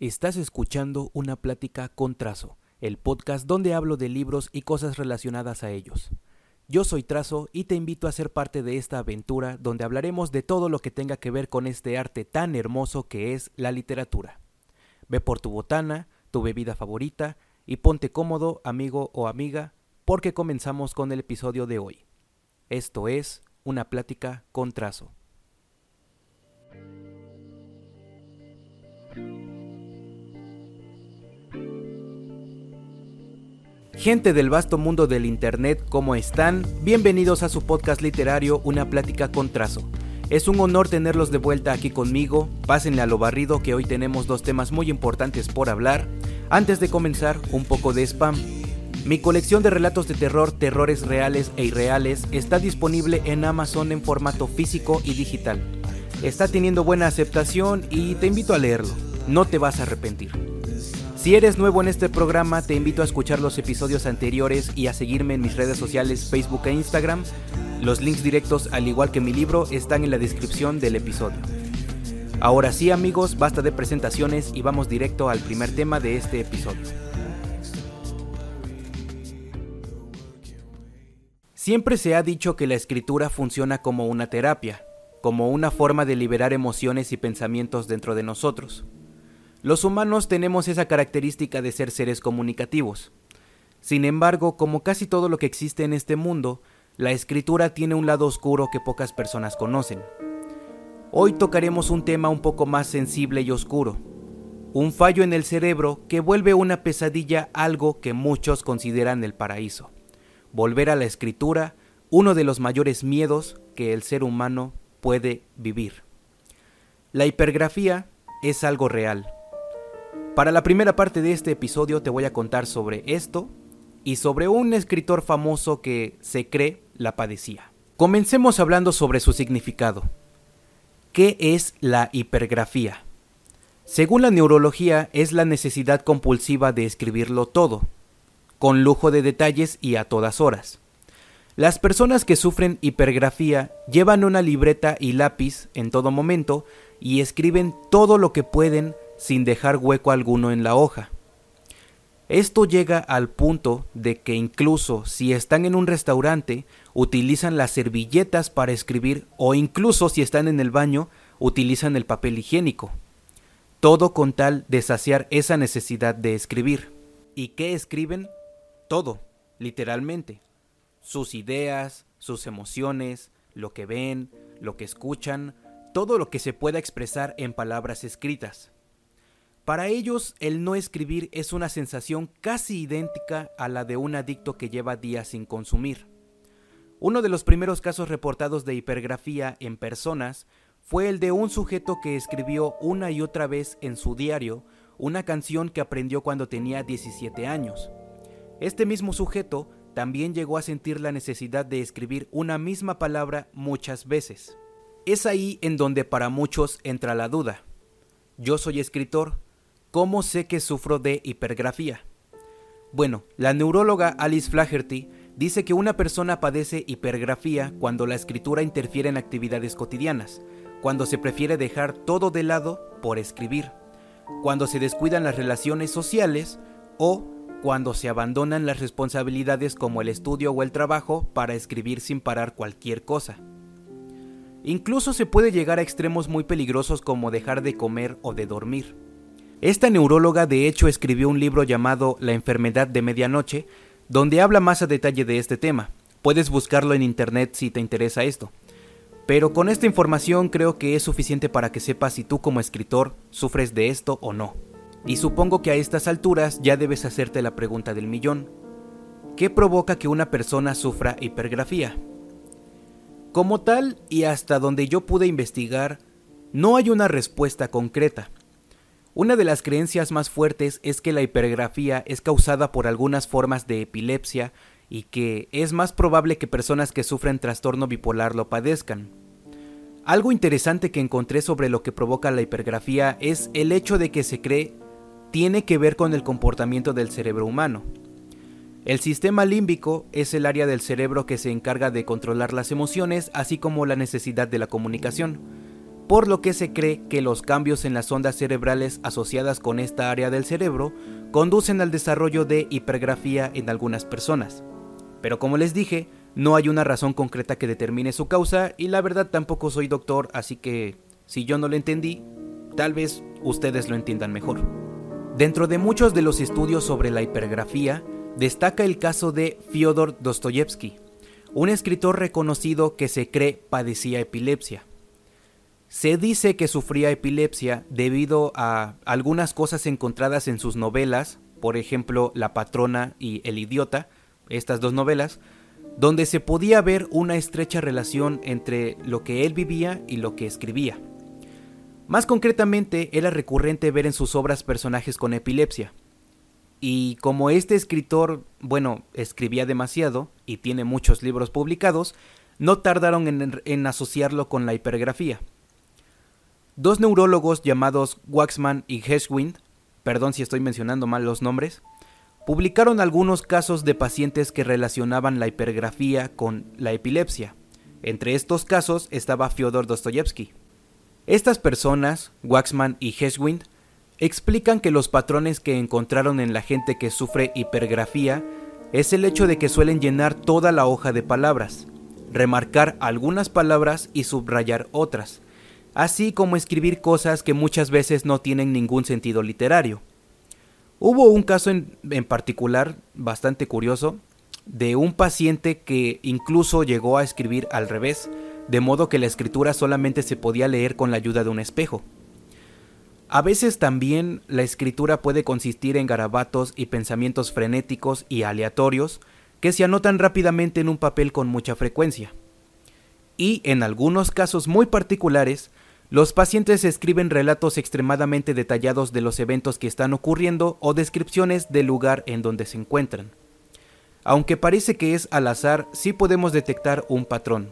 Estás escuchando una plática con Trazo, el podcast donde hablo de libros y cosas relacionadas a ellos. Yo soy Trazo y te invito a ser parte de esta aventura donde hablaremos de todo lo que tenga que ver con este arte tan hermoso que es la literatura. Ve por tu botana, tu bebida favorita y ponte cómodo, amigo o amiga, porque comenzamos con el episodio de hoy. Esto es una plática con Trazo. Gente del vasto mundo del Internet, ¿cómo están? Bienvenidos a su podcast literario Una plática con trazo. Es un honor tenerlos de vuelta aquí conmigo. Pásenle a lo barrido que hoy tenemos dos temas muy importantes por hablar. Antes de comenzar, un poco de spam. Mi colección de relatos de terror, terrores reales e irreales está disponible en Amazon en formato físico y digital. Está teniendo buena aceptación y te invito a leerlo. No te vas a arrepentir. Si eres nuevo en este programa, te invito a escuchar los episodios anteriores y a seguirme en mis redes sociales Facebook e Instagram. Los links directos, al igual que mi libro, están en la descripción del episodio. Ahora sí amigos, basta de presentaciones y vamos directo al primer tema de este episodio. Siempre se ha dicho que la escritura funciona como una terapia, como una forma de liberar emociones y pensamientos dentro de nosotros. Los humanos tenemos esa característica de ser seres comunicativos. Sin embargo, como casi todo lo que existe en este mundo, la escritura tiene un lado oscuro que pocas personas conocen. Hoy tocaremos un tema un poco más sensible y oscuro, un fallo en el cerebro que vuelve una pesadilla algo que muchos consideran el paraíso. Volver a la escritura, uno de los mayores miedos que el ser humano puede vivir. La hipergrafía es algo real para la primera parte de este episodio te voy a contar sobre esto y sobre un escritor famoso que se cree la padecía. Comencemos hablando sobre su significado. ¿Qué es la hipergrafía? Según la neurología es la necesidad compulsiva de escribirlo todo, con lujo de detalles y a todas horas. Las personas que sufren hipergrafía llevan una libreta y lápiz en todo momento y escriben todo lo que pueden sin dejar hueco alguno en la hoja. Esto llega al punto de que incluso si están en un restaurante, utilizan las servilletas para escribir o incluso si están en el baño, utilizan el papel higiénico. Todo con tal de saciar esa necesidad de escribir. ¿Y qué escriben? Todo, literalmente. Sus ideas, sus emociones, lo que ven, lo que escuchan, todo lo que se pueda expresar en palabras escritas. Para ellos, el no escribir es una sensación casi idéntica a la de un adicto que lleva días sin consumir. Uno de los primeros casos reportados de hipergrafía en personas fue el de un sujeto que escribió una y otra vez en su diario una canción que aprendió cuando tenía 17 años. Este mismo sujeto también llegó a sentir la necesidad de escribir una misma palabra muchas veces. Es ahí en donde para muchos entra la duda. Yo soy escritor, ¿Cómo sé que sufro de hipergrafía? Bueno, la neuróloga Alice Flaherty dice que una persona padece hipergrafía cuando la escritura interfiere en actividades cotidianas, cuando se prefiere dejar todo de lado por escribir, cuando se descuidan las relaciones sociales o cuando se abandonan las responsabilidades como el estudio o el trabajo para escribir sin parar cualquier cosa. Incluso se puede llegar a extremos muy peligrosos como dejar de comer o de dormir. Esta neuróloga de hecho escribió un libro llamado La enfermedad de medianoche, donde habla más a detalle de este tema. Puedes buscarlo en internet si te interesa esto. Pero con esta información creo que es suficiente para que sepas si tú como escritor sufres de esto o no. Y supongo que a estas alturas ya debes hacerte la pregunta del millón. ¿Qué provoca que una persona sufra hipergrafía? Como tal, y hasta donde yo pude investigar, no hay una respuesta concreta. Una de las creencias más fuertes es que la hipergrafía es causada por algunas formas de epilepsia y que es más probable que personas que sufren trastorno bipolar lo padezcan. Algo interesante que encontré sobre lo que provoca la hipergrafía es el hecho de que se cree tiene que ver con el comportamiento del cerebro humano. El sistema límbico es el área del cerebro que se encarga de controlar las emociones así como la necesidad de la comunicación por lo que se cree que los cambios en las ondas cerebrales asociadas con esta área del cerebro conducen al desarrollo de hipergrafía en algunas personas. Pero como les dije, no hay una razón concreta que determine su causa y la verdad tampoco soy doctor, así que si yo no lo entendí, tal vez ustedes lo entiendan mejor. Dentro de muchos de los estudios sobre la hipergrafía, destaca el caso de Fyodor Dostoyevsky, un escritor reconocido que se cree padecía epilepsia. Se dice que sufría epilepsia debido a algunas cosas encontradas en sus novelas, por ejemplo La patrona y El idiota, estas dos novelas, donde se podía ver una estrecha relación entre lo que él vivía y lo que escribía. Más concretamente, era recurrente ver en sus obras personajes con epilepsia. Y como este escritor, bueno, escribía demasiado y tiene muchos libros publicados, no tardaron en, en asociarlo con la hipergrafía. Dos neurólogos llamados Waxman y Heschwind, perdón si estoy mencionando mal los nombres, publicaron algunos casos de pacientes que relacionaban la hipergrafía con la epilepsia. Entre estos casos estaba Fyodor Dostoyevsky. Estas personas, Waxman y Heschwind, explican que los patrones que encontraron en la gente que sufre hipergrafía es el hecho de que suelen llenar toda la hoja de palabras, remarcar algunas palabras y subrayar otras, así como escribir cosas que muchas veces no tienen ningún sentido literario. Hubo un caso en, particular bastante curioso de un paciente que incluso llegó a escribir al revés, de modo que la escritura solamente se podía leer con la ayuda de un espejo. A veces también la escritura puede consistir en garabatos y pensamientos frenéticos y aleatorios que se anotan rápidamente en un papel con mucha frecuencia. Y en algunos casos muy particulares, los pacientes escriben relatos extremadamente detallados de los eventos que están ocurriendo o descripciones del lugar en donde se encuentran. Aunque parece que es al azar, sí podemos detectar un patrón,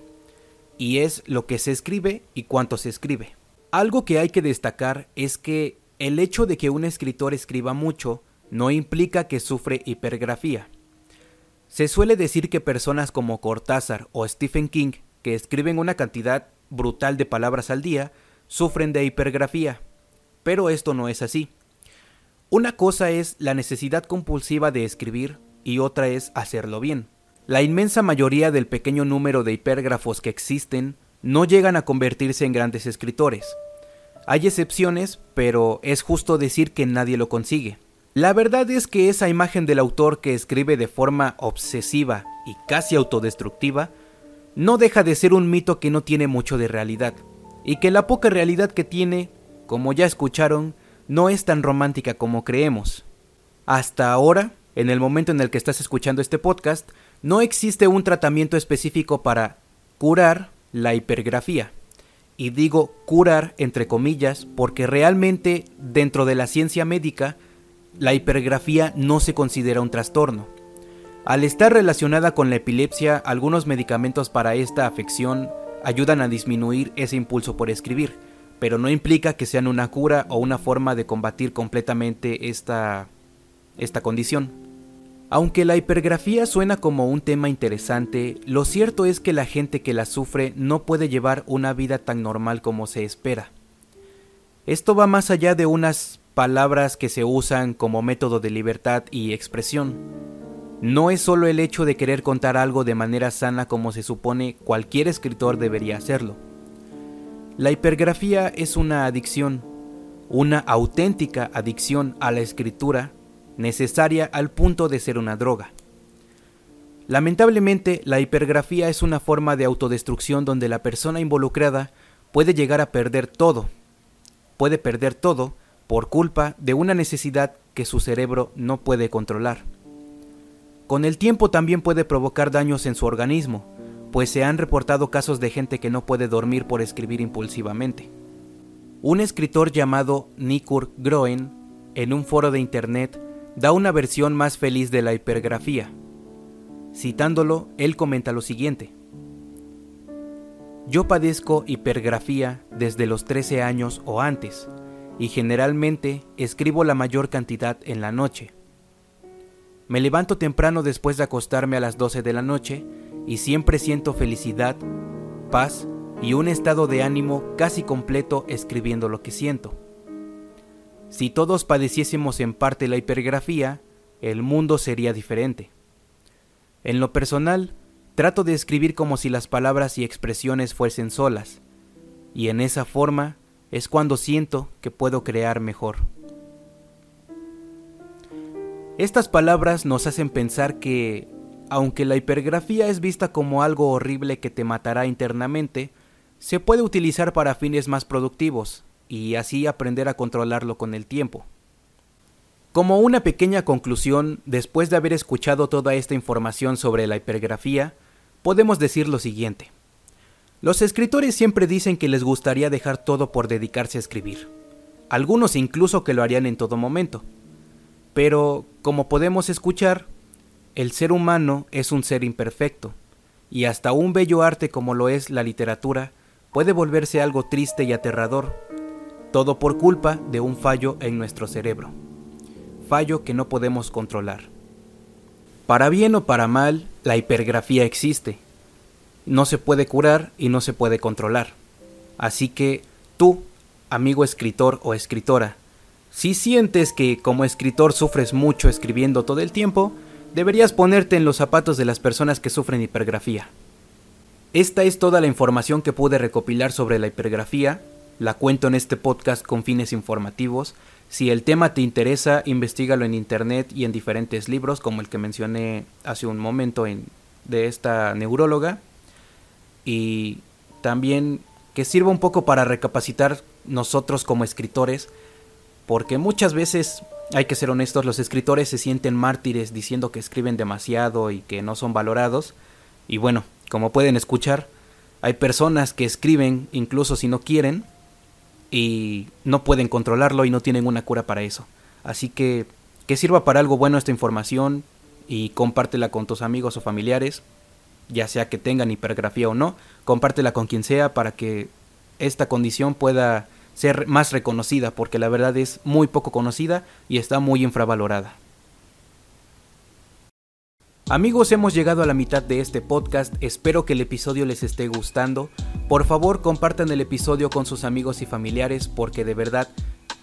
y es lo que se escribe y cuánto se escribe. Algo que hay que destacar es que el hecho de que un escritor escriba mucho no implica que sufre hipergrafía. Se suele decir que personas como Cortázar o Stephen King, que escriben una cantidad brutal de palabras al día, sufren de hipergrafía, pero esto no es así. Una cosa es la necesidad compulsiva de escribir y otra es hacerlo bien. La inmensa mayoría del pequeño número de hipergrafos que existen no llegan a convertirse en grandes escritores. Hay excepciones, pero es justo decir que nadie lo consigue. La verdad es que esa imagen del autor que escribe de forma obsesiva y casi autodestructiva no deja de ser un mito que no tiene mucho de realidad y que la poca realidad que tiene, como ya escucharon, no es tan romántica como creemos. Hasta ahora, en el momento en el que estás escuchando este podcast, no existe un tratamiento específico para curar la hipergrafía. Y digo curar entre comillas porque realmente dentro de la ciencia médica la hipergrafía no se considera un trastorno. Al estar relacionada con la epilepsia, algunos medicamentos para esta afección ayudan a disminuir ese impulso por escribir, pero no implica que sean una cura o una forma de combatir completamente esta, esta condición. Aunque la hipergrafía suena como un tema interesante, lo cierto es que la gente que la sufre no puede llevar una vida tan normal como se espera. Esto va más allá de unas palabras que se usan como método de libertad y expresión. No es solo el hecho de querer contar algo de manera sana como se supone cualquier escritor debería hacerlo. La hipergrafía es una adicción, una auténtica adicción a la escritura necesaria al punto de ser una droga. Lamentablemente, la hipergrafía es una forma de autodestrucción donde la persona involucrada puede llegar a perder todo, puede perder todo por culpa de una necesidad que su cerebro no puede controlar. Con el tiempo también puede provocar daños en su organismo, pues se han reportado casos de gente que no puede dormir por escribir impulsivamente. Un escritor llamado Nikur Groen, en un foro de internet, da una versión más feliz de la hipergrafía. Citándolo, él comenta lo siguiente. Yo padezco hipergrafía desde los 13 años o antes, y generalmente escribo la mayor cantidad en la noche. Me levanto temprano después de acostarme a las 12 de la noche y siempre siento felicidad, paz y un estado de ánimo casi completo escribiendo lo que siento. Si todos padeciésemos en parte la hipergrafía, el mundo sería diferente. En lo personal, trato de escribir como si las palabras y expresiones fuesen solas, y en esa forma es cuando siento que puedo crear mejor. Estas palabras nos hacen pensar que, aunque la hipergrafía es vista como algo horrible que te matará internamente, se puede utilizar para fines más productivos y así aprender a controlarlo con el tiempo. Como una pequeña conclusión, después de haber escuchado toda esta información sobre la hipergrafía, podemos decir lo siguiente. Los escritores siempre dicen que les gustaría dejar todo por dedicarse a escribir. Algunos incluso que lo harían en todo momento. Pero, como podemos escuchar, el ser humano es un ser imperfecto, y hasta un bello arte como lo es la literatura puede volverse algo triste y aterrador, todo por culpa de un fallo en nuestro cerebro, fallo que no podemos controlar. Para bien o para mal, la hipergrafía existe. No se puede curar y no se puede controlar. Así que tú, amigo escritor o escritora, si sientes que como escritor sufres mucho escribiendo todo el tiempo, deberías ponerte en los zapatos de las personas que sufren hipergrafía. Esta es toda la información que pude recopilar sobre la hipergrafía, la cuento en este podcast con fines informativos. Si el tema te interesa, investigalo en internet y en diferentes libros, como el que mencioné hace un momento en, de esta neuróloga. Y también que sirva un poco para recapacitar nosotros como escritores porque muchas veces, hay que ser honestos, los escritores se sienten mártires diciendo que escriben demasiado y que no son valorados. Y bueno, como pueden escuchar, hay personas que escriben incluso si no quieren y no pueden controlarlo y no tienen una cura para eso. Así que que sirva para algo bueno esta información y compártela con tus amigos o familiares, ya sea que tengan hipergrafía o no, compártela con quien sea para que esta condición pueda ser más reconocida, porque la verdad es muy poco conocida y está muy infravalorada. Amigos, hemos llegado a la mitad de este podcast, espero que el episodio les esté gustando. Por favor, compartan el episodio con sus amigos y familiares porque de verdad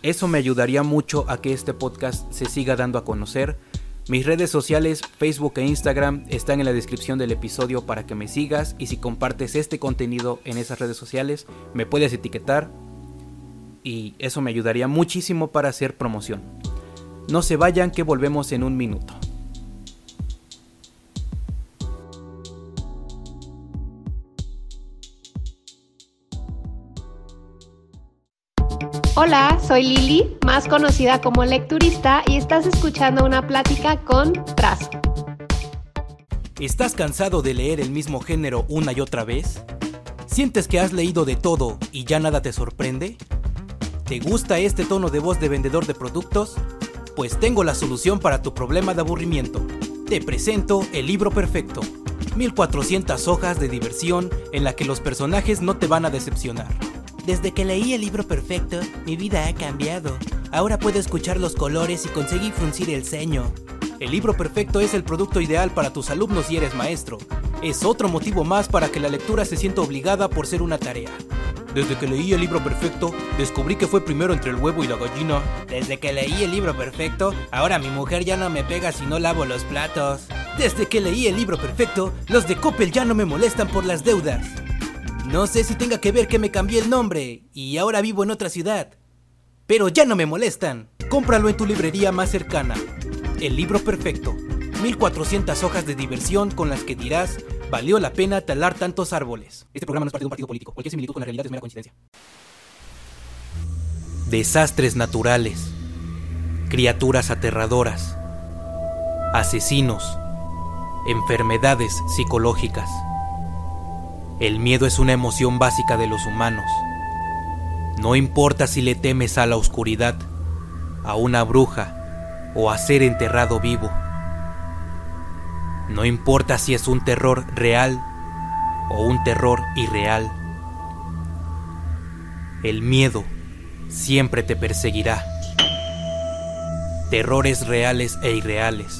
eso me ayudaría mucho a que este podcast se siga dando a conocer. Mis redes sociales, Facebook e Instagram, están en la descripción del episodio para que me sigas y si compartes este contenido en esas redes sociales, me puedes etiquetar y eso me ayudaría muchísimo para hacer promoción. No se vayan que volvemos en un minuto. Hola, soy Lili, más conocida como lecturista, y estás escuchando una plática con Trazo. ¿Estás cansado de leer el mismo género una y otra vez? ¿Sientes que has leído de todo y ya nada te sorprende? ¿Te gusta este tono de voz de vendedor de productos? Pues tengo la solución para tu problema de aburrimiento. Te presento el libro perfecto. 1400 hojas de diversión en la que los personajes no te van a decepcionar. Desde que leí el libro perfecto, mi vida ha cambiado. Ahora puedo escuchar los colores y conseguir fruncir el ceño. El libro perfecto es el producto ideal para tus alumnos si eres maestro. Es otro motivo más para que la lectura se sienta obligada por ser una tarea. Desde que leí el libro perfecto, descubrí que fue primero entre el huevo y la gallina. Desde que leí el libro perfecto, ahora mi mujer ya no me pega si no lavo los platos. Desde que leí el libro perfecto, los de Coppel ya no me molestan por las deudas. No sé si tenga que ver que me cambié el nombre y ahora vivo en otra ciudad. Pero ya no me molestan. Cómpralo en tu librería más cercana. El libro perfecto. 1400 hojas de diversión con las que dirás valió la pena talar tantos árboles. Este programa no es parte de un partido político. Cualquier similitud con la realidad es mera coincidencia. Desastres naturales. Criaturas aterradoras. Asesinos. Enfermedades psicológicas. El miedo es una emoción básica de los humanos. No importa si le temes a la oscuridad, a una bruja o a ser enterrado vivo. No importa si es un terror real o un terror irreal. El miedo siempre te perseguirá. Terrores reales e irreales.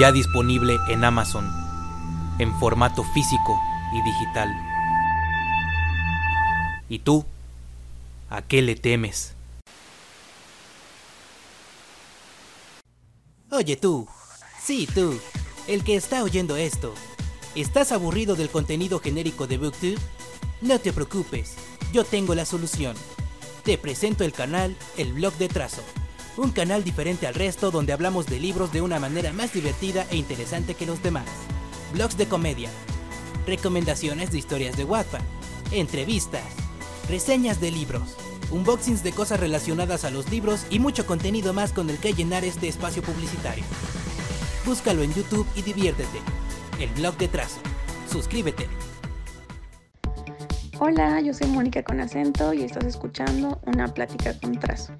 Ya disponible en Amazon, en formato físico y digital. ¿Y tú? ¿A qué le temes? Oye tú, sí tú, el que está oyendo esto, ¿estás aburrido del contenido genérico de BookTube? No te preocupes, yo tengo la solución. Te presento el canal El Blog de Trazo, un canal diferente al resto donde hablamos de libros de una manera más divertida e interesante que los demás. Blogs de comedia, recomendaciones de historias de Wattpad, entrevistas, reseñas de libros, unboxings de cosas relacionadas a los libros y mucho contenido más con el que llenar este espacio publicitario. Búscalo en YouTube y diviértete. El blog de Trazo. Suscríbete. Hola, yo soy Mónica con acento y estás escuchando una plática con trazo.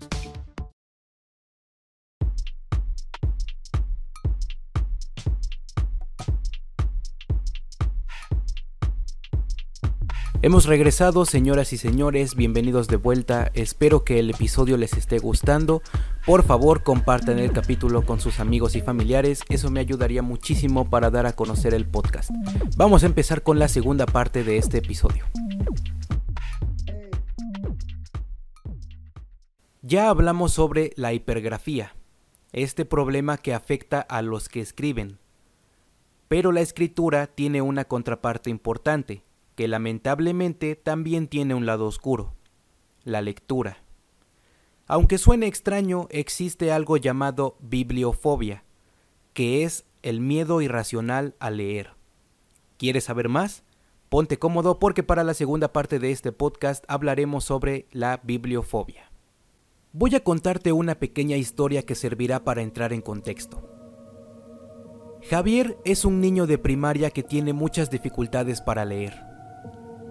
Hemos regresado, señoras y señores, bienvenidos de vuelta. Espero que el episodio les esté gustando. Por favor, compartan el capítulo con sus amigos y familiares, eso me ayudaría muchísimo para dar a conocer el podcast. Vamos a empezar con la segunda parte de este episodio. Ya hablamos sobre la hipergrafía, este problema que afecta a los que escriben. Pero la escritura tiene una contraparte importante que lamentablemente también tiene un lado oscuro, la lectura. Aunque suene extraño, existe algo llamado bibliofobia, que es el miedo irracional a leer. ¿Quieres saber más? Ponte cómodo porque para la segunda parte de este podcast hablaremos sobre la bibliofobia. Voy a contarte una pequeña historia que servirá para entrar en contexto. Javier es un niño de primaria que tiene muchas dificultades para leer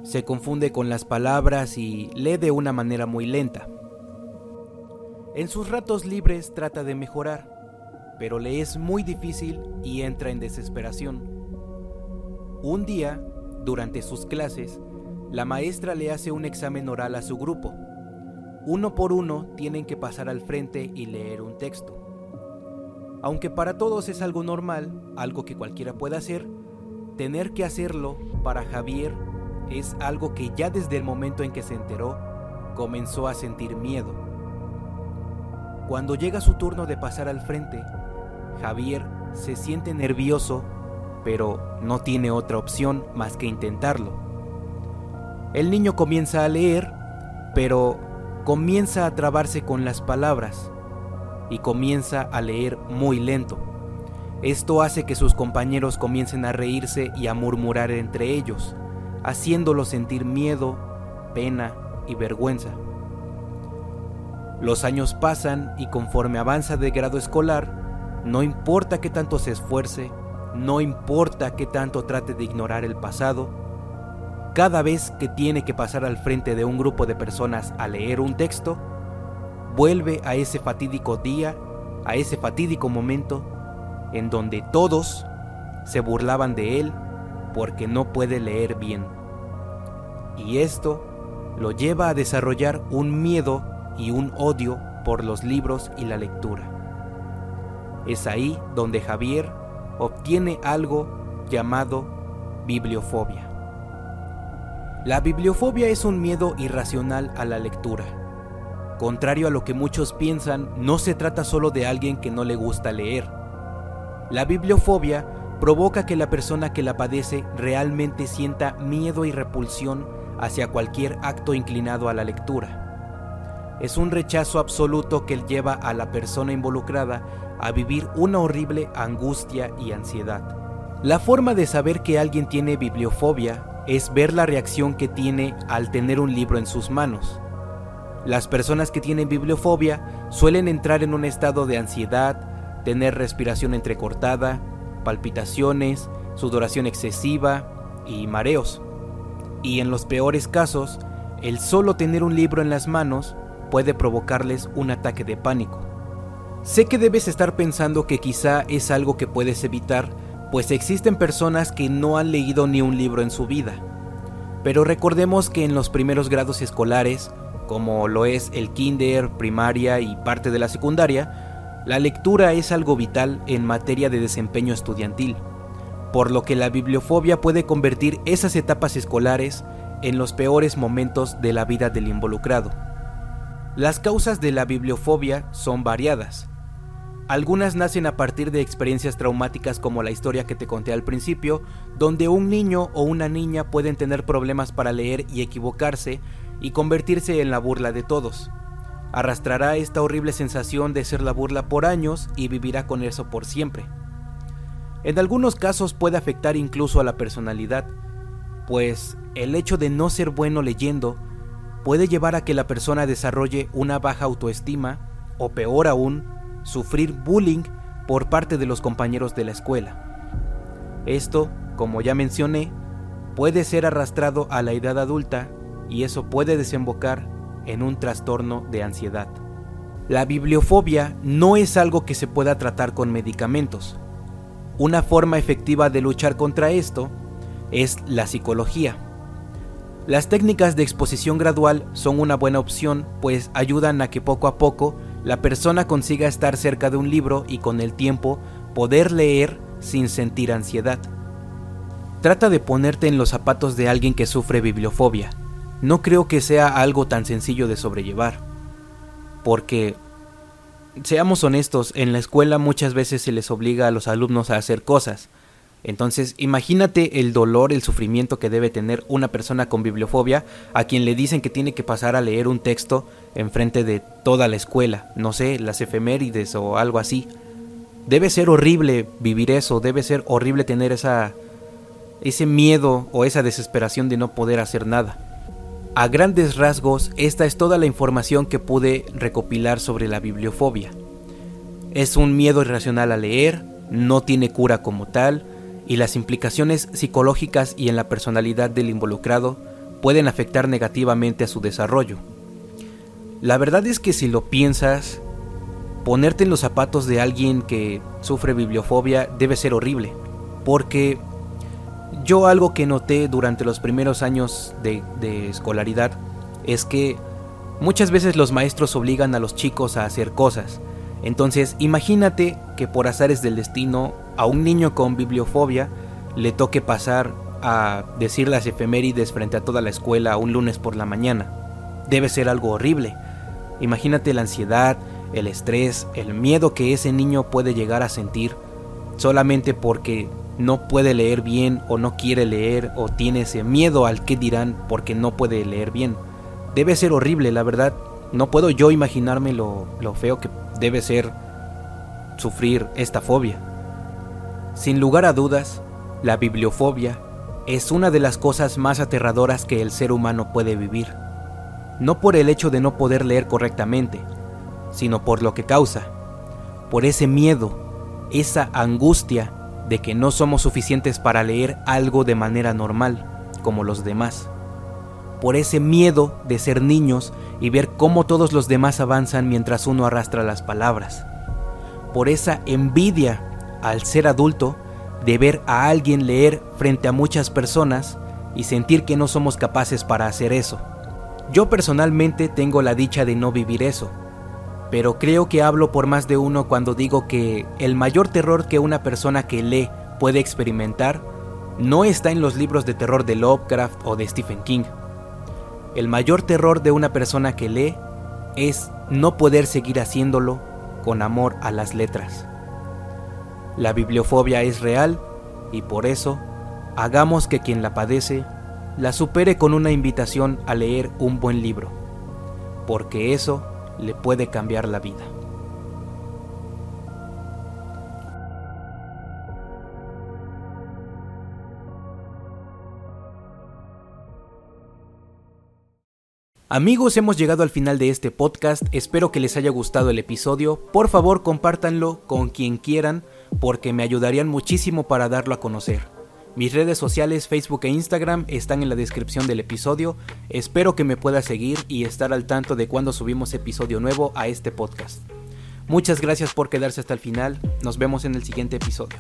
se confunde con las palabras y lee de una manera muy lenta. En sus ratos libres trata de mejorar, pero le es muy difícil y entra en desesperación. Un día, durante sus clases, la maestra le hace un examen oral a su grupo. Uno por uno tienen que pasar al frente y leer un texto. Aunque para todos es algo normal, algo que cualquiera puede hacer, tener que hacerlo para Javier es algo que ya desde el momento en que se enteró comenzó a sentir miedo. Cuando llega su turno de pasar al frente, Javier se siente nervioso, pero no tiene otra opción más que intentarlo. El niño comienza a leer, pero comienza a trabarse con las palabras y comienza a leer muy lento. Esto hace que sus compañeros comiencen a reírse y a murmurar entre ellos haciéndolo sentir miedo, pena y vergüenza. Los años pasan y conforme avanza de grado escolar, no importa qué tanto se esfuerce, no importa qué tanto trate de ignorar el pasado, cada vez que tiene que pasar al frente de un grupo de personas a leer un texto, vuelve a ese fatídico día, a ese fatídico momento en donde todos se burlaban de él porque no puede leer bien y esto lo lleva a desarrollar un miedo y un odio por los libros y la lectura. Es ahí donde Javier obtiene algo llamado bibliofobia. La bibliofobia es un miedo irracional a la lectura. Contrario a lo que muchos piensan, no se trata solo de alguien que no le gusta leer. La bibliofobia provoca que la persona que la padece realmente sienta miedo y repulsión hacia cualquier acto inclinado a la lectura. Es un rechazo absoluto que lleva a la persona involucrada a vivir una horrible angustia y ansiedad. La forma de saber que alguien tiene bibliofobia es ver la reacción que tiene al tener un libro en sus manos. Las personas que tienen bibliofobia suelen entrar en un estado de ansiedad, tener respiración entrecortada, palpitaciones, sudoración excesiva y mareos y en los peores casos, el solo tener un libro en las manos puede provocarles un ataque de pánico. Sé que debes estar pensando que quizá es algo que puedes evitar, pues existen personas que no han leído ni un libro en su vida. Pero recordemos que en los primeros grados escolares, como lo es el kinder, primaria y parte de la secundaria, la lectura es algo vital en materia de desempeño estudiantil por lo que la bibliofobia puede convertir esas etapas escolares en los peores momentos de la vida del involucrado. Las causas de la bibliofobia son variadas. Algunas nacen a partir de experiencias traumáticas como la historia que te conté al principio, donde un niño o una niña pueden tener problemas para leer y equivocarse y convertirse en la burla de todos. Arrastrará esta horrible sensación de ser la burla por años y vivirá con eso por siempre. En algunos casos puede afectar incluso a la personalidad, pues el hecho de no ser bueno leyendo puede llevar a que la persona desarrolle una baja autoestima o peor aún, sufrir bullying por parte de los compañeros de la escuela. Esto, como ya mencioné, puede ser arrastrado a la edad adulta y eso puede desembocar en un trastorno de ansiedad. La bibliofobia no es algo que se pueda tratar con medicamentos. Una forma efectiva de luchar contra esto es la psicología. Las técnicas de exposición gradual son una buena opción pues ayudan a que poco a poco la persona consiga estar cerca de un libro y con el tiempo poder leer sin sentir ansiedad. Trata de ponerte en los zapatos de alguien que sufre bibliofobia no creo que sea algo tan sencillo de sobrellevar. Porque, seamos honestos, en la escuela muchas veces se les obliga a los alumnos a hacer cosas. Entonces, imagínate el dolor, el sufrimiento que debe tener una persona con bibliofobia a quien le dicen que tiene que pasar a leer un texto enfrente de toda la escuela, no sé, las efemérides o algo así. Debe ser horrible vivir eso, debe ser horrible tener esa ese miedo o esa desesperación de no poder hacer nada. A grandes rasgos, esta es toda la información que pude recopilar sobre la bibliofobia. Es un miedo irracional a leer, no tiene cura como tal, y las implicaciones psicológicas y en la personalidad del involucrado pueden afectar negativamente a su desarrollo. La verdad es que si lo piensas, ponerte en los zapatos de alguien que sufre bibliofobia debe ser horrible, porque yo algo que noté durante los primeros años de, escolaridad es que muchas veces los maestros obligan a los chicos a hacer cosas. Entonces imagínate que por azares del destino a un niño con bibliofobia le toque pasar a decir las efemérides frente a toda la escuela un lunes por la mañana. Debe ser algo horrible. Imagínate la ansiedad, el estrés, el miedo que ese niño puede llegar a sentir solamente porque no puede leer bien o no quiere leer o tiene ese miedo al que dirán porque no puede leer bien. Debe ser horrible, la verdad. No puedo yo imaginarme lo, lo feo que debe ser sufrir esta fobia. Sin lugar a dudas, la bibliofobia es una de las cosas más aterradoras que el ser humano puede vivir. No por el hecho de no poder leer correctamente, sino por lo que causa, por ese miedo, esa angustia de que no somos suficientes para leer algo de manera normal, como los demás. Por ese miedo de ser niños y ver cómo todos los demás avanzan mientras uno arrastra las palabras. Por esa envidia al ser adulto de ver a alguien leer frente a muchas personas y sentir que no somos capaces para hacer eso. Yo personalmente tengo la dicha de no vivir eso, pero creo que hablo por más de uno cuando digo que el mayor terror que una persona que lee puede experimentar no está en los libros de terror de Lovecraft o de Stephen King. El mayor terror de una persona que lee es no poder seguir haciéndolo con amor a las letras. La bibliofobia es real y por eso hagamos que quien la padece la supere con una invitación a leer un buen libro, porque eso le puede cambiar la vida. Amigos, hemos llegado al final de este podcast, espero que les haya gustado el episodio, por favor compártanlo con quien quieran porque me ayudarían muchísimo para darlo a conocer. Mis redes sociales Facebook e Instagram están en la descripción del episodio. Espero que me pueda seguir y estar al tanto de cuando subimos episodio nuevo a este podcast. Muchas gracias por quedarse hasta el final. Nos vemos en el siguiente episodio.